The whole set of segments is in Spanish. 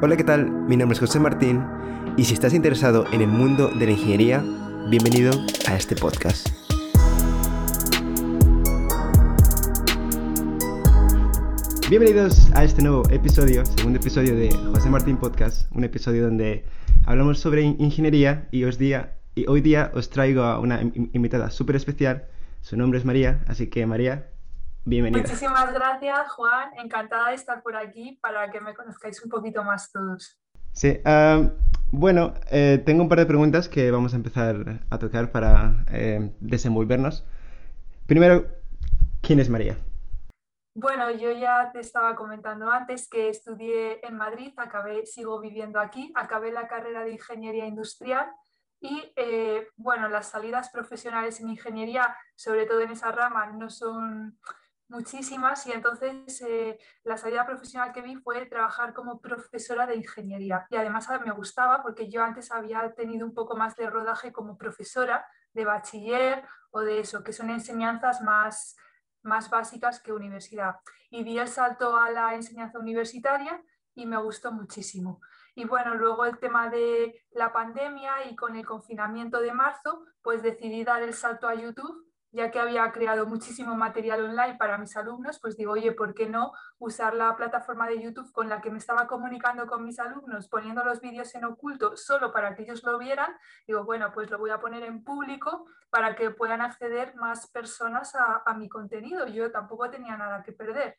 Hola, ¿qué tal? Mi nombre es José Martín y si estás interesado en el mundo de la ingeniería, bienvenido a este podcast. Bienvenidos a este nuevo episodio, segundo episodio de José Martín Podcast, un episodio donde hablamos sobre ingeniería y, hoy día os traigo a una invitada súper especial. Su nombre es María, así que María, bienvenida. Muchísimas gracias, Juan. Encantada de estar por aquí para que me conozcáis un poquito más todos. Sí, bueno, eh, tengo un par de preguntas que vamos a empezar a tocar para eh, desenvolvernos. Primero, ¿quién es María? Bueno, yo ya te estaba comentando antes que estudié en Madrid, acabé, sigo viviendo aquí, acabé la carrera de ingeniería industrial y eh, bueno, las salidas profesionales en ingeniería, sobre todo en esa rama, no son muchísimas y entonces eh, la salida profesional que vi fue trabajar como profesora de ingeniería y además me gustaba porque yo antes había tenido un poco más de rodaje como profesora de bachiller o de eso, que son enseñanzas más más básicas que universidad. Y di el salto a la enseñanza universitaria y me gustó muchísimo. Y bueno, luego el tema de la pandemia y con el confinamiento de marzo, pues decidí dar el salto a YouTube ya que había creado muchísimo material online para mis alumnos, pues digo, oye, ¿por qué no usar la plataforma de YouTube con la que me estaba comunicando con mis alumnos, poniendo los vídeos en oculto solo para que ellos lo vieran? Digo, bueno, pues lo voy a poner en público para que puedan acceder más personas a, mi contenido. Yo tampoco tenía nada que perder.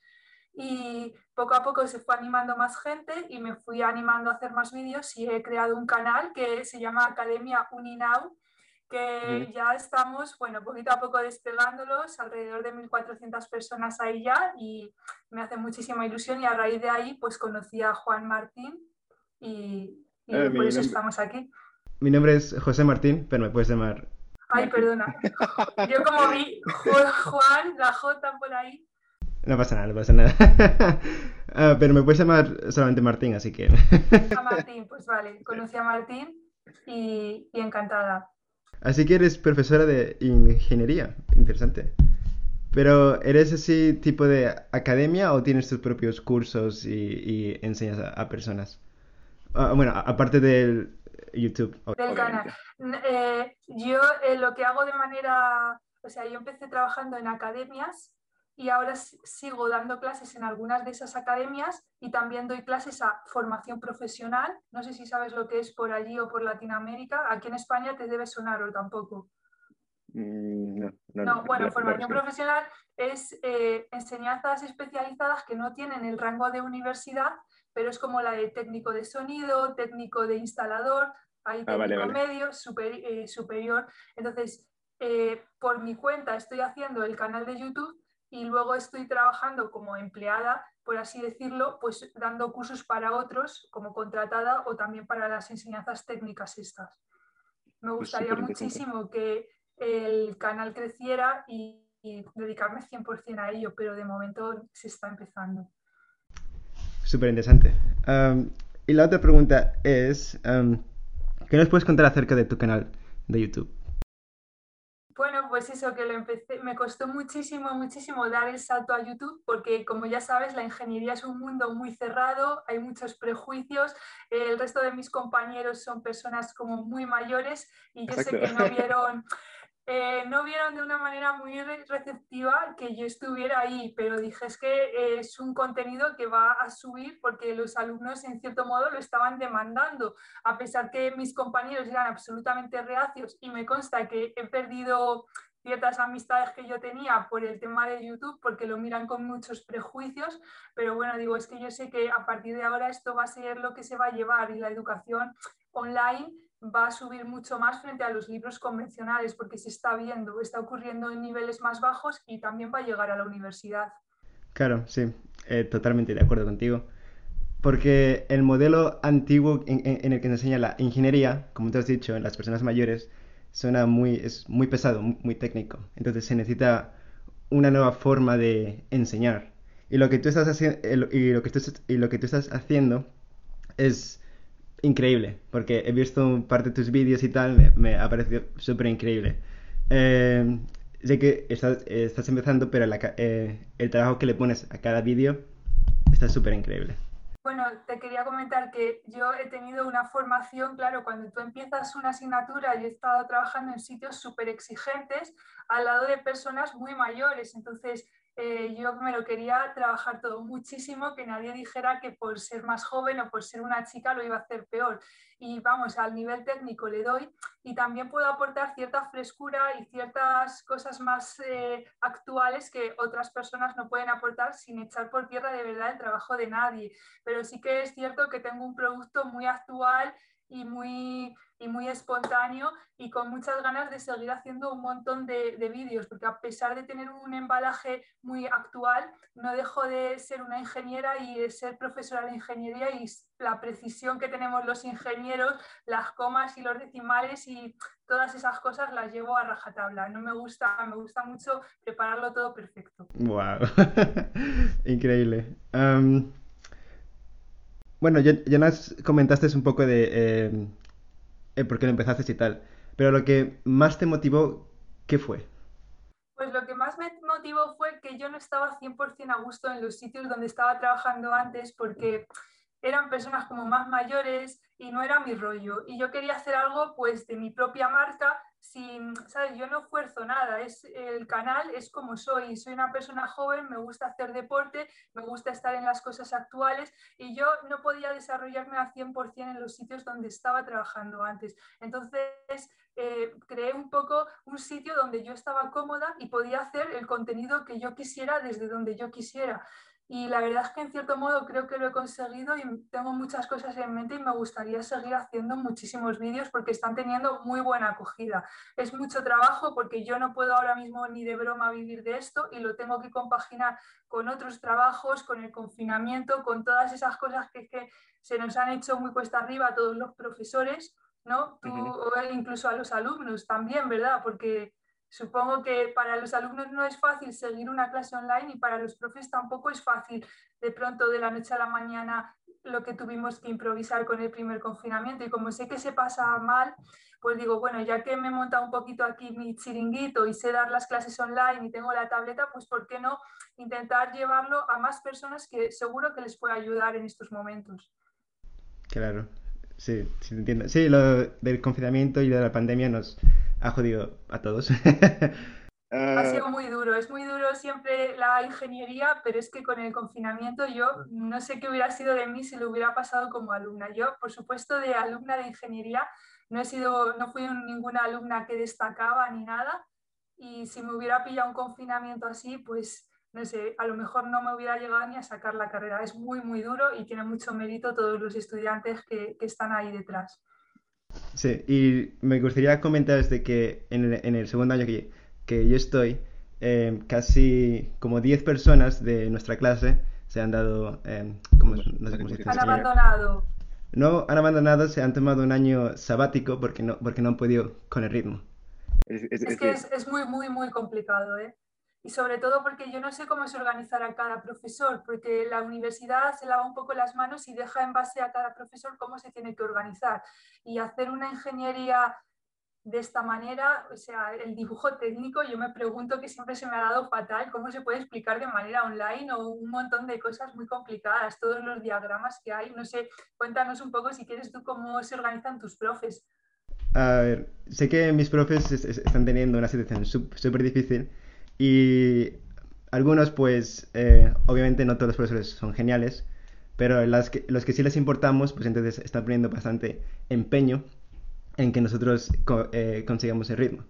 Y poco a poco se fue animando más gente y me fui animando a hacer más vídeos y he creado un canal que se llama Academia Uninau que ya estamos, bueno, poquito a poco despegándolos, alrededor de 1.400 personas ahí ya y me hace muchísima ilusión y a raíz de ahí pues conocí a Juan Martín y, eh, por eso estamos aquí. Mi nombre es José Martín, pero me puedes llamar... Ay, perdona. Yo como vi Juan, la J por ahí. No pasa nada, no pasa nada. Ah, pero me puedes llamar solamente Martín, así que... a Martín, pues vale. Conocí a Martín y, y encantada. Así que eres profesora de ingeniería, interesante. Pero ¿eres así tipo de academia o tienes tus propios cursos y, enseñas a, personas? Ah, bueno, aparte del YouTube. Del canal. Eh, yo eh, lo que hago de manera, o sea, yo empecé trabajando en academias y ahora sigo dando clases en algunas de esas academias y también doy clases a formación profesional. No sé si sabes lo que es por allí o por Latinoamérica. Aquí en España te debe sonar o tampoco. Mm, no, no, bueno, formación profesional es eh, enseñanzas especializadas que no tienen el rango de universidad, pero es como la de técnico de sonido, técnico de instalador, hay ah, técnico medio, eh, superior. Entonces, eh, por mi cuenta estoy haciendo el canal de YouTube y luego estoy trabajando como empleada, por así decirlo, pues dando cursos para otros como contratada o también para las enseñanzas técnicas estas. Me pues gustaría muchísimo que el canal creciera y, dedicarme 100% a ello, pero de momento se está empezando. Súper interesante. y la otra pregunta es, ¿qué nos puedes contar acerca de tu canal de YouTube? Pues eso que lo empecé, me costó muchísimo, muchísimo dar el salto a YouTube porque como ya sabes, la ingeniería es un mundo muy cerrado, hay muchos prejuicios, el resto de mis compañeros son personas como muy mayores y yo sé que no vieron eh, no vieron de una manera muy receptiva que yo estuviera ahí, pero dije es que es un contenido que va a subir porque los alumnos en cierto modo lo estaban demandando, a pesar que mis compañeros eran absolutamente reacios y me consta que he perdido ciertas amistades que yo tenía por el tema de YouTube, porque lo miran con muchos prejuicios, pero bueno, digo, es que yo sé que a partir de ahora esto va a ser lo que se va a llevar y la educación online va a subir mucho más frente a los libros convencionales porque se está viendo, está ocurriendo en niveles más bajos y también va a llegar a la universidad. Claro, sí, eh, totalmente de acuerdo contigo. Porque el modelo antiguo en, el que se enseña la ingeniería, como te has dicho, en las personas mayores, suena muy, es muy pesado, muy, técnico. Entonces se necesita una nueva forma de enseñar. Y lo que tú estás haciendo, y lo que y lo que tú estás haciendo es increíble, porque he visto parte de tus vídeos y tal, me, ha parecido súper increíble. Eh, sé que estás, empezando, pero eh, el trabajo que le pones a cada vídeo está súper increíble. Bueno, te quería comentar que yo he tenido una formación, claro, cuando tú empiezas una asignatura, yo he estado trabajando en sitios súper exigentes al lado de personas muy mayores, entonces eh, yo me lo quería trabajar todo muchísimo, que nadie dijera que por ser más joven o por ser una chica lo iba a hacer peor. Y vamos, al nivel técnico le doy y también puedo aportar cierta frescura y ciertas cosas más eh, actuales que otras personas no pueden aportar sin echar por tierra de verdad el trabajo de nadie. Pero sí que es cierto que tengo un producto muy actual y muy, y muy espontáneo y con muchas ganas de seguir haciendo un montón de, de vídeos, porque a pesar de tener un embalaje muy actual, no dejo de ser una ingeniera y de ser profesora de ingeniería y la precisión que tenemos los ingenieros, las comas y los decimales y todas esas cosas las llevo a rajatabla. No me gusta, me gusta mucho prepararlo todo perfecto. ¡Wow! Increíble. Bueno, nos comentaste un poco de eh, por qué lo empezaste y tal, pero lo que más te motivó, ¿qué fue? Pues lo que más me motivó fue que yo no estaba 100% a gusto en los sitios donde estaba trabajando antes porque eran personas como más mayores y no era mi rollo. Y yo quería hacer algo pues de mi propia marca sin, ¿sabes? Yo no esfuerzo nada, es, el canal es como soy, soy una persona joven, me gusta hacer deporte, me gusta estar en las cosas actuales y yo no podía desarrollarme al 100% en los sitios donde estaba trabajando antes. Entonces, eh, creé un poco un sitio donde yo estaba cómoda y podía hacer el contenido que yo quisiera desde donde yo quisiera. Y la verdad es que en cierto modo creo que lo he conseguido y tengo muchas cosas en mente y me gustaría seguir haciendo muchísimos vídeos porque están teniendo muy buena acogida. Es mucho trabajo porque yo no puedo ahora mismo ni de broma vivir de esto y lo tengo que compaginar con otros trabajos, con el confinamiento, con todas esas cosas que, que se nos han hecho muy cuesta arriba a todos los profesores, ¿no? Tú, o incluso a los alumnos también, ¿verdad? Porque Supongo que para los alumnos no es fácil seguir una clase online y para los profes tampoco es fácil de pronto de la noche a la mañana lo que tuvimos que improvisar con el primer confinamiento. Y como sé que se pasa mal, pues digo, bueno, ya que me he montado un poquito aquí mi chiringuito y sé dar las clases online y tengo la tableta, pues ¿por qué no intentar llevarlo a más personas que seguro que les puede ayudar en estos momentos? Claro, sí, sí, entiendo. Sí, lo del confinamiento y de la pandemia nos ha jodido a todos. Ha sido muy duro, es muy duro siempre la ingeniería, pero es que con el confinamiento yo no sé qué hubiera sido de mí si lo hubiera pasado como alumna. Yo, por supuesto, de alumna de ingeniería no he sido, no fui ninguna alumna que destacaba ni nada. Y si me hubiera pillado un confinamiento así, pues no sé, a lo mejor no me hubiera llegado ni a sacar la carrera. Es muy, muy duro y tiene mucho mérito todos los estudiantes que, que están ahí detrás. Sí, y me gustaría comentar desde que en el, en el segundo año que, que yo estoy, eh, casi como 10 personas de nuestra clase se han dado, eh, ¿cómo, no sé cómo se dice? Han abandonado. No han abandonado, se han tomado un año sabático porque no, porque no han podido con el ritmo. Es, es, es que es, muy, muy, muy complicado, ¿eh? Y sobre todo porque yo no sé cómo se organizará cada profesor, porque la universidad se lava un poco las manos y deja en base a cada profesor cómo se tiene que organizar. Y hacer una ingeniería de esta manera, o sea, el dibujo técnico, yo me pregunto que siempre se me ha dado fatal, cómo se puede explicar de manera online o un montón de cosas muy complicadas, todos los diagramas que hay, no sé, cuéntanos un poco si quieres tú cómo se organizan tus profes. A ver, sé que mis profes están teniendo una situación súper difícil y algunos, pues, eh, obviamente no todos los profesores son geniales, pero las que, los que sí les importamos, pues entonces están poniendo bastante empeño en que nosotros eh, consigamos el ritmo.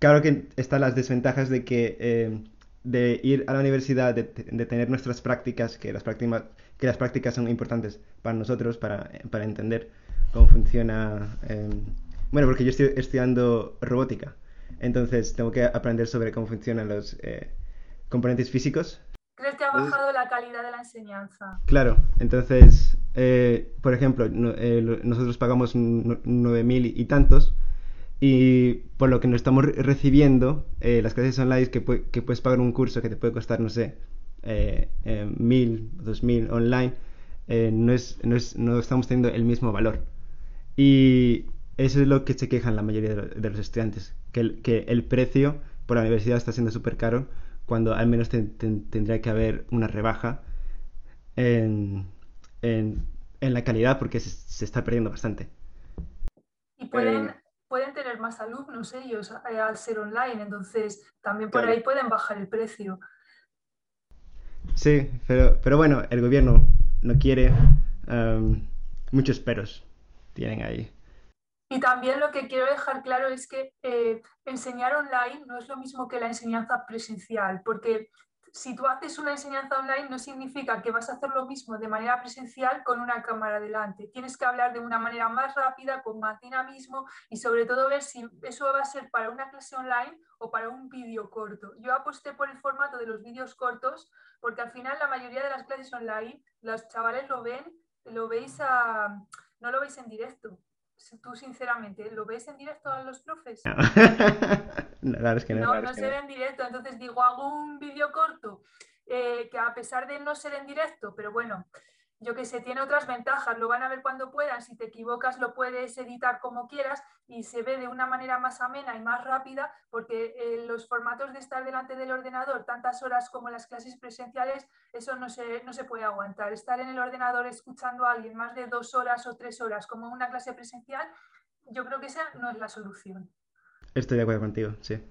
Claro que están las desventajas de que eh, de ir a la universidad, de, de, tener nuestras prácticas, que las prácticas, que las prácticas son importantes para nosotros, para, para entender cómo funciona. Eh, bueno, porque yo estoy estudiando robótica. Entonces tengo que aprender sobre cómo funcionan los eh, componentes físicos. ¿Crees que ha bajado la calidad de la enseñanza? Claro, entonces, eh, por ejemplo, no, eh, nosotros pagamos 9.000 y tantos y por lo que nos estamos recibiendo, eh, las clases online que, pu que, puedes pagar un curso que te puede costar, no sé, eh, 1.000, 2.000 online, no, es, no, es, no estamos teniendo el mismo valor. Y eso es lo que se quejan la mayoría de los estudiantes, que el, que el precio por la universidad está siendo súper caro, cuando al menos te, te, tendría que haber una rebaja en, en, en la calidad porque se, se, está perdiendo bastante. Y pueden, eh, pueden tener más alumnos ellos eh, al ser online, entonces también por claro. ahí pueden bajar el precio. Sí, pero, pero bueno, el gobierno no quiere um, muchos peros tienen ahí. Y también lo que quiero dejar claro es que eh, enseñar online no es lo mismo que la enseñanza presencial, porque si tú haces una enseñanza online no significa que vas a hacer lo mismo de manera presencial con una cámara delante. Tienes que hablar de una manera más rápida, con más dinamismo y sobre todo ver si eso va a ser para una clase online o para un vídeo corto. Yo aposté por el formato de los vídeos cortos porque al final la mayoría de las clases online los chavales lo ven, lo veis a, no lo veis en directo tú sinceramente, ¿lo ves en directo a los profes? No, claro, es que no. No, no se ve en directo, entonces digo, hago un vídeo corto eh, que a pesar de no ser en directo, pero bueno, yo que sé, tiene otras ventajas, lo van a ver cuando puedan, si te equivocas lo puedes editar como quieras y se ve de una manera más amena y más rápida porque eh, los formatos de estar delante del ordenador tantas horas como las clases presenciales, eso no se, no se puede aguantar. Estar en el ordenador escuchando a alguien más de dos horas o tres horas como una clase presencial, yo creo que esa no es la solución. Estoy de acuerdo contigo, sí.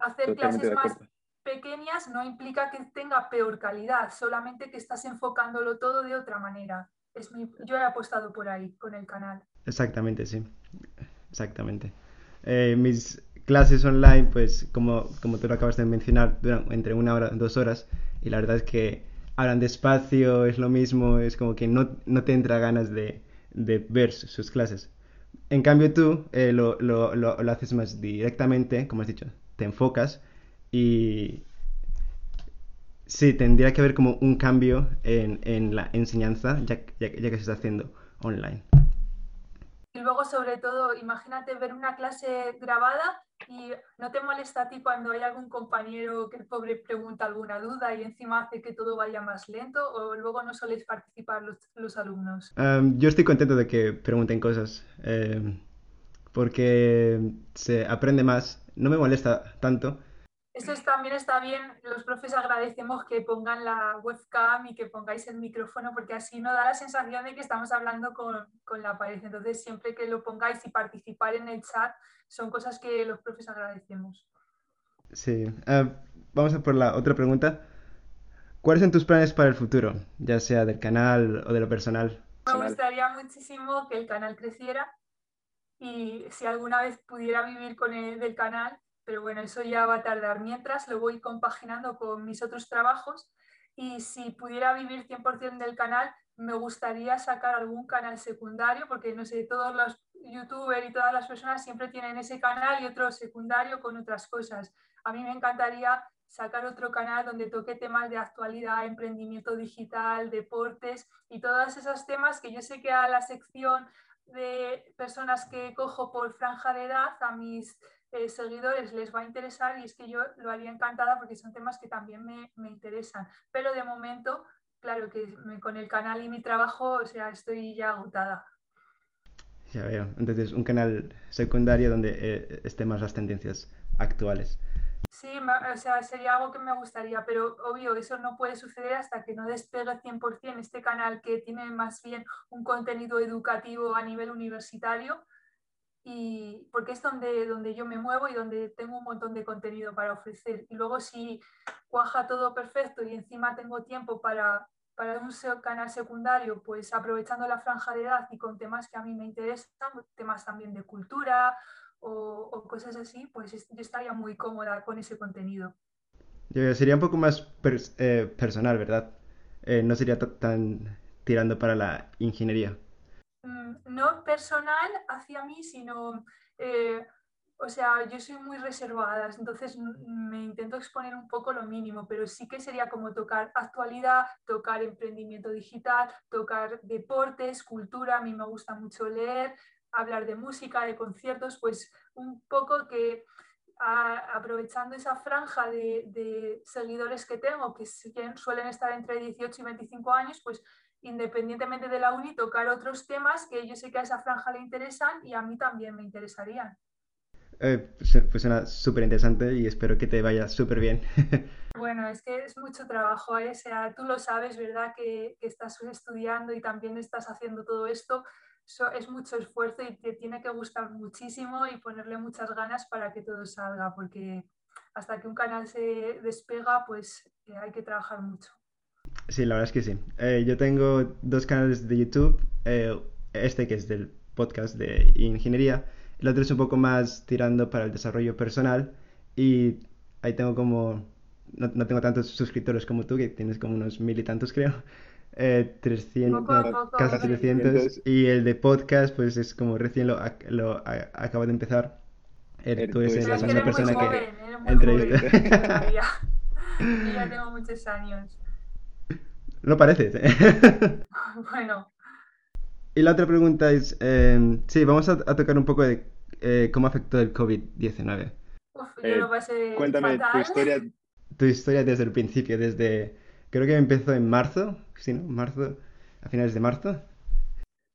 Hacer clases más pequeñas no implica que tenga peor calidad, solamente que estás enfocándolo todo de otra manera. Es yo he apostado por ahí con el canal. Exactamente, sí. Exactamente. Eh, mis clases online, pues como, como tú lo acabas de mencionar, duran entre una hora, dos horas, y la verdad es que hablan despacio, es lo mismo, es como que no, no te entra ganas de, de ver sus clases. En cambio tú eh, lo, lo, lo, lo haces más directamente, como has dicho, te enfocas y sí, tendría que haber como un cambio en, en la enseñanza, ya, ya, ya, que se está haciendo online. Y luego, sobre todo, imagínate ver una clase grabada y no te molesta a ti cuando hay algún compañero que el pobre pregunta alguna duda y encima hace que todo vaya más lento o luego no soléis participar los, los alumnos. Um, yo estoy contento de que pregunten cosas eh, porque se aprende más, no me molesta tanto eso también está bien, los profes agradecemos que pongan la webcam y que pongáis el micrófono porque así no da la sensación de que estamos hablando con, con la pared. Entonces, siempre que lo pongáis y participar en el chat, son cosas que los profes agradecemos. Sí, uh, vamos a por la otra pregunta. ¿Cuáles son tus planes para el futuro, ya sea del canal o de lo personal? Me gustaría muchísimo que el canal creciera y si alguna vez pudiera vivir con el del canal, pero bueno, eso ya va a tardar. Mientras lo voy compaginando con mis otros trabajos y si pudiera vivir 100% del canal, me gustaría sacar algún canal secundario, porque no sé, todos los youtubers y todas las personas siempre tienen ese canal y otro secundario con otras cosas. A mí me encantaría sacar otro canal donde toque temas de actualidad, emprendimiento digital, deportes y todos esos temas que yo sé que a la sección de personas que cojo por franja de edad, a mis eh, seguidores les va a interesar y es que yo lo haría encantada porque son temas que también me, me interesan. Pero de momento, claro que me, con el canal y mi trabajo, o sea, estoy ya agotada. Ya veo. Entonces, un canal secundario donde eh, estén más las tendencias actuales. Sí, o sea, sería algo que me gustaría, pero obvio, eso no puede suceder hasta que no despegue 100% este canal que tiene más bien un contenido educativo a nivel universitario y porque es donde, donde yo me muevo y donde tengo un montón de contenido para ofrecer. Y luego si cuaja todo perfecto y encima tengo tiempo para, para un canal secundario, pues aprovechando la franja de edad y con temas que a mí me interesan, temas también de cultura o, o cosas así, pues yo estaría muy cómoda con ese contenido. Sería un poco más eh, personal, ¿verdad? Eh, no sería tan tirando para la ingeniería. Mm, no personal hacia mí, sino, eh, o sea, yo soy muy reservada, entonces me intento exponer un poco lo mínimo, pero sí que sería como tocar actualidad, tocar emprendimiento digital, tocar deportes, cultura, a mí me gusta mucho leer, hablar de música, de conciertos, pues un poco que aprovechando esa franja de, de, seguidores que tengo, que suelen estar entre 18 y 25 años, pues independientemente de la uni, tocar otros temas que yo sé que a esa franja le interesan y a mí también me interesarían. Eh, pues, pues suena súper interesante y espero que te vaya súper bien. Bueno, es que es mucho trabajo, ¿eh? o sea, tú lo sabes, ¿verdad? Que, que, estás estudiando y también estás haciendo todo esto. es mucho esfuerzo y te tiene que gustar muchísimo y ponerle muchas ganas para que todo salga, porque hasta que un canal se despega, pues eh, hay que trabajar mucho. Sí, la verdad es que sí. Eh, yo tengo dos canales de YouTube, eh, este que es del podcast de ingeniería, el otro es un poco más tirando para el desarrollo personal y ahí tengo como, no, no tengo tantos suscriptores como tú, que tienes como unos mil y tantos creo, eh, 300, casi 300, y el de podcast pues es como recién lo, lo acabo de empezar. Er, tú eres la segunda persona que entrevista. ya tengo muchos años. No parece. bueno. Y la otra pregunta es, eh, sí, vamos a, tocar un poco de eh, cómo afectó el COVID-19. Eh, cuéntame tu historia. Tu historia desde el principio, desde, creo que empezó en marzo, ¿sí, no? Marzo, a finales de marzo.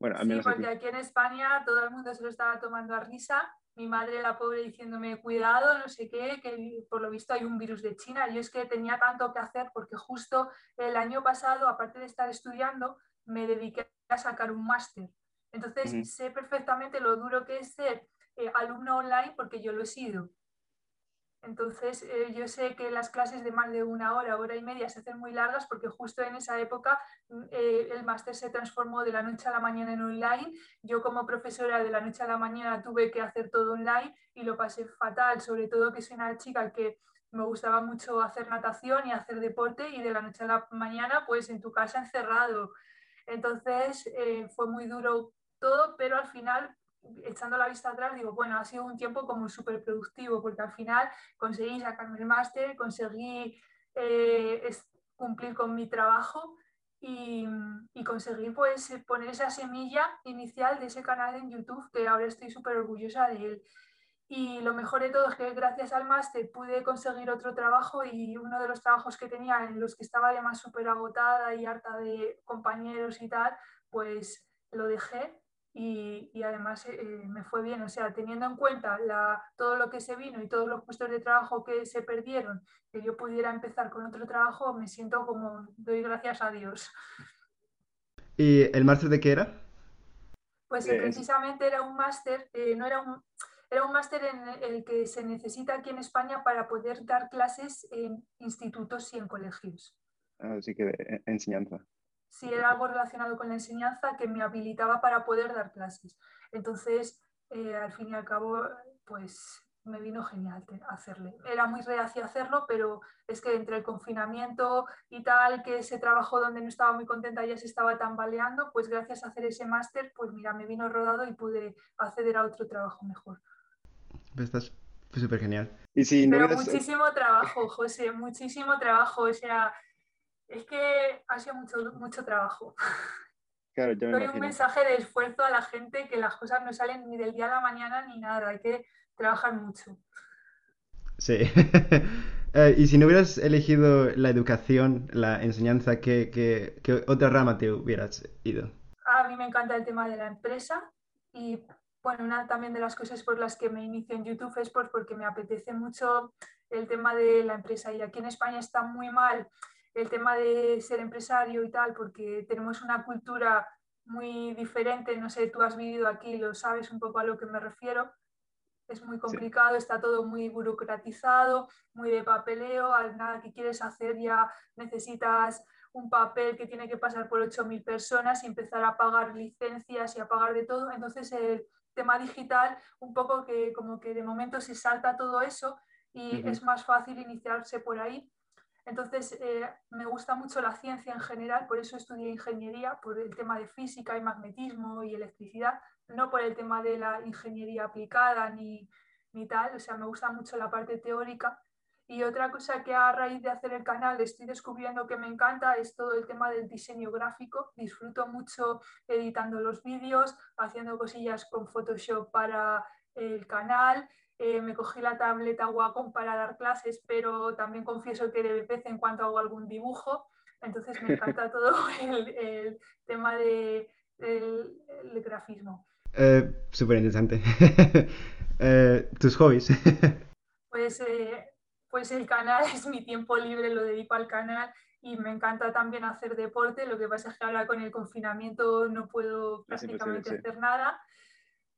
Bueno, sí, porque aquí. aquí en España todo el mundo se lo estaba tomando a risa mi madre, la pobre, diciéndome, cuidado, no sé qué, que por lo visto hay un virus de China. Yo es que tenía tanto que hacer porque justo el año pasado, aparte de estar estudiando, me dediqué a sacar un máster. Entonces, sé perfectamente lo duro que es ser eh, alumno online porque yo lo he sido. Entonces, eh, yo sé que las clases de más de una hora, hora y media se hacen muy largas porque justo en esa época mm, eh, el máster se transformó de la noche a la mañana en online. Yo como profesora de la noche a la mañana tuve que hacer todo online y lo pasé fatal, sobre todo que soy una chica que me gustaba mucho hacer natación y hacer deporte y de la noche a la mañana pues en tu casa encerrado. Entonces, eh, fue muy duro todo, pero al final echando la vista atrás, digo, bueno, ha sido un tiempo como súper productivo, porque al final conseguí sacarme el máster, conseguí eh, cumplir con mi trabajo y, y, conseguí pues poner esa semilla inicial de ese canal en YouTube, que ahora estoy súper orgullosa de él. Y lo mejor de todo es que gracias al máster pude conseguir otro trabajo y uno de los trabajos que tenía en los que estaba además súper agotada y harta de compañeros y tal, pues lo dejé y, además eh, eh, me fue bien. O sea, teniendo en cuenta la, todo lo que se vino y todos los puestos de trabajo que se perdieron, que yo pudiera empezar con otro trabajo, me siento como doy gracias a Dios. ¿Y el máster de qué era? Pues eh, precisamente era un máster, no era un, era un máster en el que se necesita aquí en España para poder dar clases en institutos y en colegios. Así que enseñanza si era algo relacionado con la enseñanza que me habilitaba para poder dar clases. Entonces, eh, al fin y al cabo, pues me vino genial hacerle. Era muy reacia hacerlo, pero es que entre el confinamiento y tal, que ese trabajo donde no estaba muy contenta ya se estaba tambaleando, pues gracias a hacer ese máster, pues mira, me vino rodado y pude acceder a otro trabajo mejor. Pues estás súper genial. Y pero muchísimo trabajo, José, muchísimo trabajo. O sea, es que ha sido mucho, mucho trabajo. Claro, yo Doy un mensaje de esfuerzo a la gente que las cosas no salen ni del día a la mañana ni nada, hay que trabajar mucho. Sí. Eh, y si no hubieras elegido la educación, la enseñanza, ¿qué, qué, qué otra rama te hubieras ido? A mí me encanta el tema de la empresa y bueno, una también de las cosas por las que me inicio en YouTube es porque me apetece mucho el tema de la empresa y aquí en España está muy mal el tema de ser empresario y tal, porque tenemos una cultura muy diferente, no sé, tú has vivido aquí, lo sabes un poco a lo que me refiero, es muy complicado, está todo muy burocratizado, muy de papeleo, al nada que quieres hacer ya necesitas un papel que tiene que pasar por 8.000 personas y empezar a pagar licencias y a pagar de todo. Entonces el tema digital, un poco que como que de momento se salta todo eso y es más fácil iniciarse por ahí entonces, eh, me gusta mucho la ciencia en general, por eso estudié ingeniería, por el tema de física y magnetismo y electricidad, no por el tema de la ingeniería aplicada ni, ni tal, o sea, me gusta mucho la parte teórica. Y otra cosa que a raíz de hacer el canal estoy descubriendo que me encanta es todo el tema del diseño gráfico. Disfruto mucho editando los vídeos, haciendo cosillas con Photoshop para el canal, eh, me cogí la tableta Wacom para dar clases, pero también confieso que de vez en cuando hago algún dibujo. Entonces me encanta todo el, tema de, del, grafismo. Eh, Súper interesante. Eh, ¿Tus hobbies? pues, eh, pues el canal es mi tiempo libre, lo dedico al canal y me encanta también hacer deporte. Lo que pasa es que ahora con el confinamiento no puedo prácticamente hacer nada.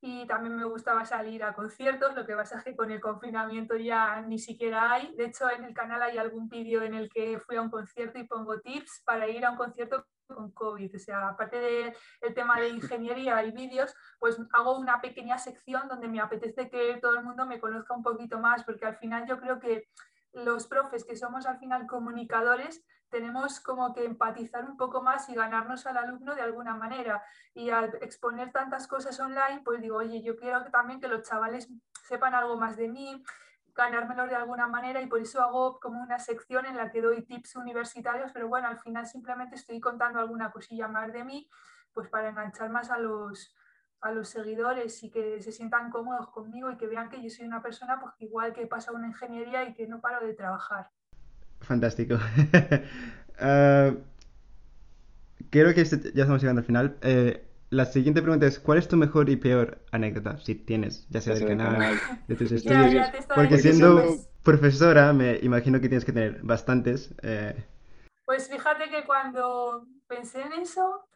Y también me gustaba salir a conciertos, lo que pasa es que con el confinamiento ya ni siquiera hay. De hecho, en el canal hay algún vídeo en el que fui a un concierto y pongo tips para ir a un concierto con COVID. O sea, aparte del tema de ingeniería y vídeos, pues hago una pequeña sección donde me apetece que todo el mundo me conozca un poquito más, porque al final yo creo que los profes que somos al final comunicadores tenemos como que empatizar un poco más y ganarnos al alumno de alguna manera. Y al exponer tantas cosas online, pues digo, oye, yo quiero también que los chavales sepan algo más de mí, ganármelos de alguna manera y por eso hago como una sección en la que doy tips universitarios, pero bueno, al final simplemente estoy contando alguna cosilla más de mí, pues para enganchar más a los, a los seguidores y que se sientan cómodos conmigo y que vean que yo soy una persona pues igual que pasa una ingeniería y que no paro de trabajar. Fantástico. uh, creo que este, ya estamos llegando al final. Eh, la siguiente pregunta es, ¿cuál es tu mejor y peor anécdota? Si tienes, ya sea del canal, de tus estudios. Porque siendo profesora, me imagino que tienes que tener bastantes. Eh. Pues fíjate que cuando pensé en eso,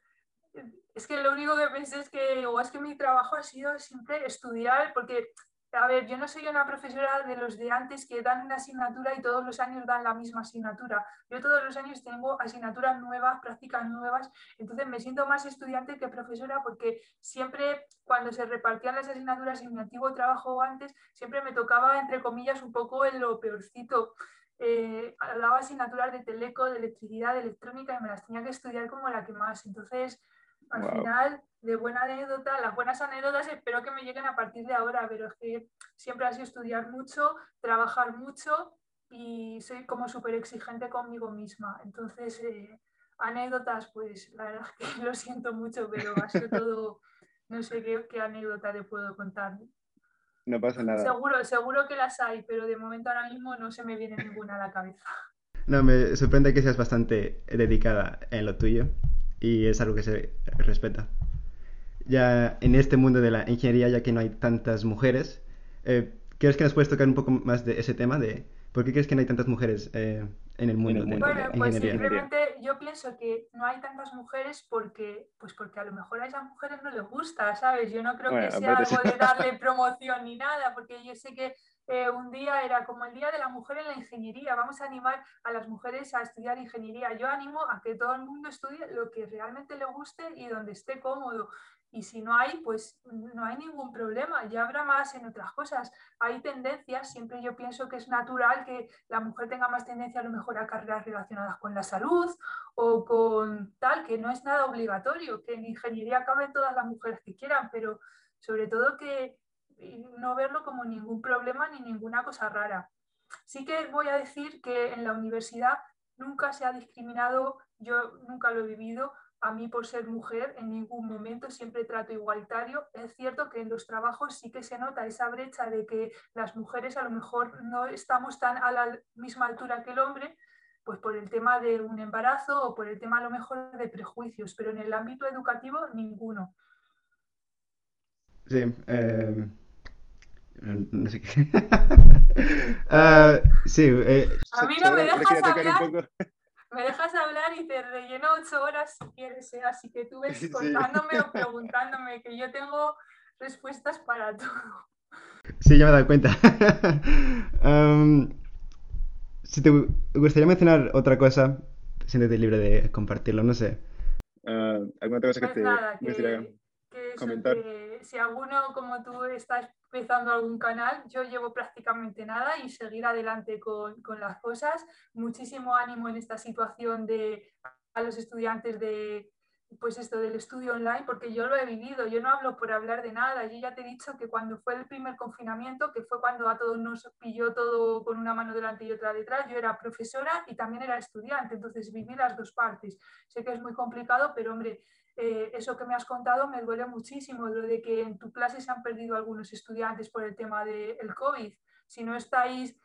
es que lo único que pensé es que, o es que mi trabajo ha sido siempre estudiar, porque a ver, yo no soy una profesora de los de antes que dan una asignatura y todos los años dan la misma asignatura. Yo todos los años tengo asignaturas nuevas, prácticas nuevas, entonces me siento más estudiante que profesora porque siempre cuando se repartían las asignaturas en mi antiguo trabajo antes, siempre me tocaba, entre comillas, un poco en lo peorcito. Eh, daba asignaturas de teleco, de electricidad, de electrónica y me las tenía que estudiar como la que más. Entonces, al final, de buena anécdota, las buenas anécdotas espero que me lleguen a partir de ahora, pero es que siempre ha sido estudiar mucho, trabajar mucho y soy como súper exigente conmigo misma. Entonces, eh, anécdotas, pues la verdad es que lo siento mucho, pero ha sido todo, no sé qué, qué anécdota le puedo contar. No pasa nada. Seguro, seguro que las hay, pero de momento ahora mismo no se me viene ninguna a la cabeza. No, me sorprende que seas bastante dedicada en lo tuyo y es algo que se respeta. Ya en este mundo de la ingeniería, ya que no hay tantas mujeres, eh, ¿crees que nos puedes tocar un poco más de ese tema? de ¿Por qué crees que no hay tantas mujeres eh, en el mundo, de, bueno, pues simplemente yo pienso que no hay tantas mujeres porque, pues porque a lo mejor a esas mujeres no les gusta, ¿sabes? Yo no creo que sea algo de darle promoción ni nada, porque yo sé que eh, un día era como el Día de la Mujer en la Ingeniería. Vamos a animar a las mujeres a estudiar ingeniería. Yo animo a que todo el mundo estudie lo que realmente le guste y donde esté cómodo. Y si no hay, pues no hay ningún problema, ya habrá más en otras cosas. Hay tendencias, siempre yo pienso que es natural que la mujer tenga más tendencia a lo mejor a carreras relacionadas con la salud o con tal, que no es nada obligatorio, que en ingeniería caben todas las mujeres que quieran, pero sobre todo que no verlo como ningún problema ni ninguna cosa rara. Sí que voy a decir que en la universidad nunca se ha discriminado, yo nunca lo he vivido, a mí por ser mujer en ningún momento siempre trato igualitario. Es cierto que en los trabajos sí que se nota esa brecha de que las mujeres a lo mejor no estamos tan a la misma altura que el hombre, pues por el tema de un embarazo o por el tema a lo mejor de prejuicios, pero en el ámbito educativo ninguno. Sí, eh, no sé qué. Ah, sí, eh, a mí no me dejas hablar. Me dejas hablar y te relleno ocho horas si quieres, ¿eh? así que tú ves contándome o preguntándome, que yo tengo respuestas para todo. Sí, ya me he dado cuenta. si te gustaría mencionar otra cosa, siéntete libre de compartirlo, no sé. Uh, ¿Alguna otra cosa que pues te gustaría comentar? Si alguno como tú está empezando algún canal, yo llevo prácticamente nada y seguir adelante con, con las cosas. Muchísimo ánimo en esta situación de a los estudiantes de pues esto del estudio online, porque yo lo he vivido, yo no hablo por hablar de nada, yo ya te he dicho que cuando fue el primer confinamiento, que fue cuando a todos nos pilló todo con una mano delante y otra detrás, yo era profesora y también era estudiante, entonces viví las dos partes. Sé que es muy complicado, pero hombre, eh, eso que me has contado me duele muchísimo, lo de que en tu clase se han perdido algunos estudiantes por el tema del COVID. Si no estáis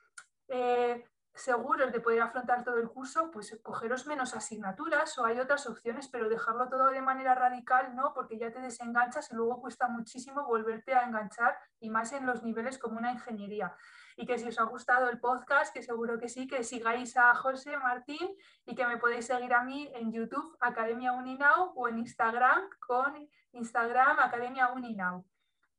eh, seguros de poder afrontar todo el curso, pues cogeros menos asignaturas o hay otras opciones, pero dejarlo todo de manera radical no, porque ya te desenganchas y luego cuesta muchísimo volverte a enganchar y más en los niveles como una ingeniería. Y que si os ha gustado el podcast, que seguro que sí, que sigáis a José Martín y que me podéis seguir a mí en YouTube Academia Uninau o en Instagram con Instagram Academia Uninau.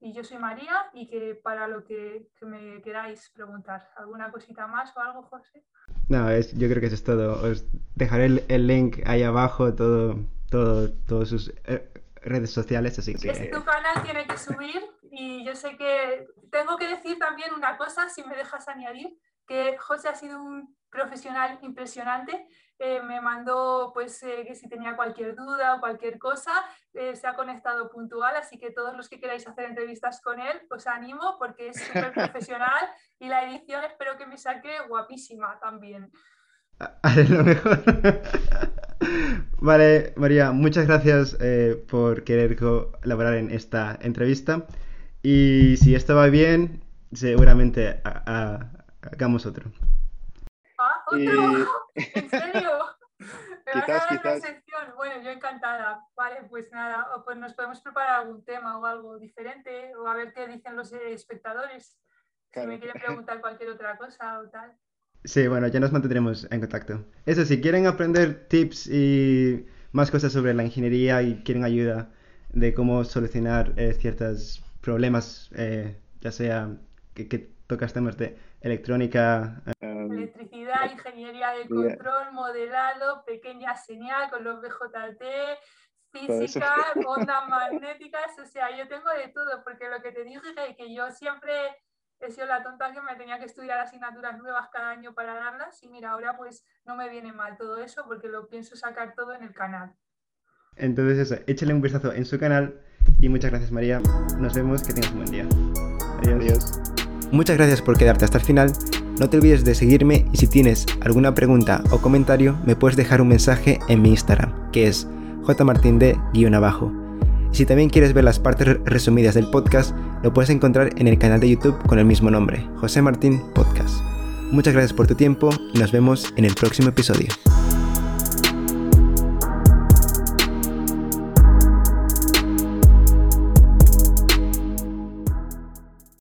Y yo soy María y que para lo que, me queráis preguntar, ¿alguna cosita más o algo, José? No, es, yo creo que eso es todo. Os dejaré el, link ahí abajo, todo, todo, todas sus eh, redes sociales, así que... Es, tu canal tiene que subir y yo sé que tengo que decir también una cosa, si me dejas añadir, que José ha sido un profesional impresionante eh, me mandó pues eh, que si tenía cualquier duda o cualquier cosa, eh, se ha conectado puntual, así que todos los que queráis hacer entrevistas con él, os animo porque es súper profesional y la edición espero que me saque guapísima también. Haré lo mejor. vale, María, muchas gracias por querer colaborar en esta entrevista. Y si esto va bien, seguramente hagamos otro. ¿Otro? ¿En serio? ¿Me quizás, a? Bueno, yo encantada. Vale, pues nada, pues nos podemos preparar algún tema o algo diferente o a ver qué dicen los espectadores. Si me quieren preguntar cualquier otra cosa o tal. Sí, bueno, ya nos mantendremos en contacto. Eso, si quieren aprender tips y más cosas sobre la ingeniería y quieren ayuda de cómo solucionar eh, ciertos problemas, eh, ya sea que, que tocas temas de electrónica. Em, Electricidad, ingeniería de control, modelado, pequeña señal con los BJT, física, ondas magnéticas, o sea, yo tengo de todo, porque lo que te dije es que yo siempre he sido la tonta que me tenía que estudiar asignaturas nuevas cada año para darlas y mira, ahora pues no me viene mal todo eso porque lo pienso sacar todo en el canal. Entonces eso, échale un vistazo en su canal y muchas gracias María. Nos vemos, que tengas un buen día. Adiós. Muchas gracias por quedarte hasta el final. No te olvides de seguirme y si tienes alguna pregunta o comentario me puedes dejar un mensaje en mi Instagram, que es jmartinde-abajo. Y si también quieres ver las partes resumidas del podcast, lo puedes encontrar en el canal de YouTube con el mismo nombre, José Martín Podcast. Muchas gracias por tu tiempo y nos vemos en el próximo episodio.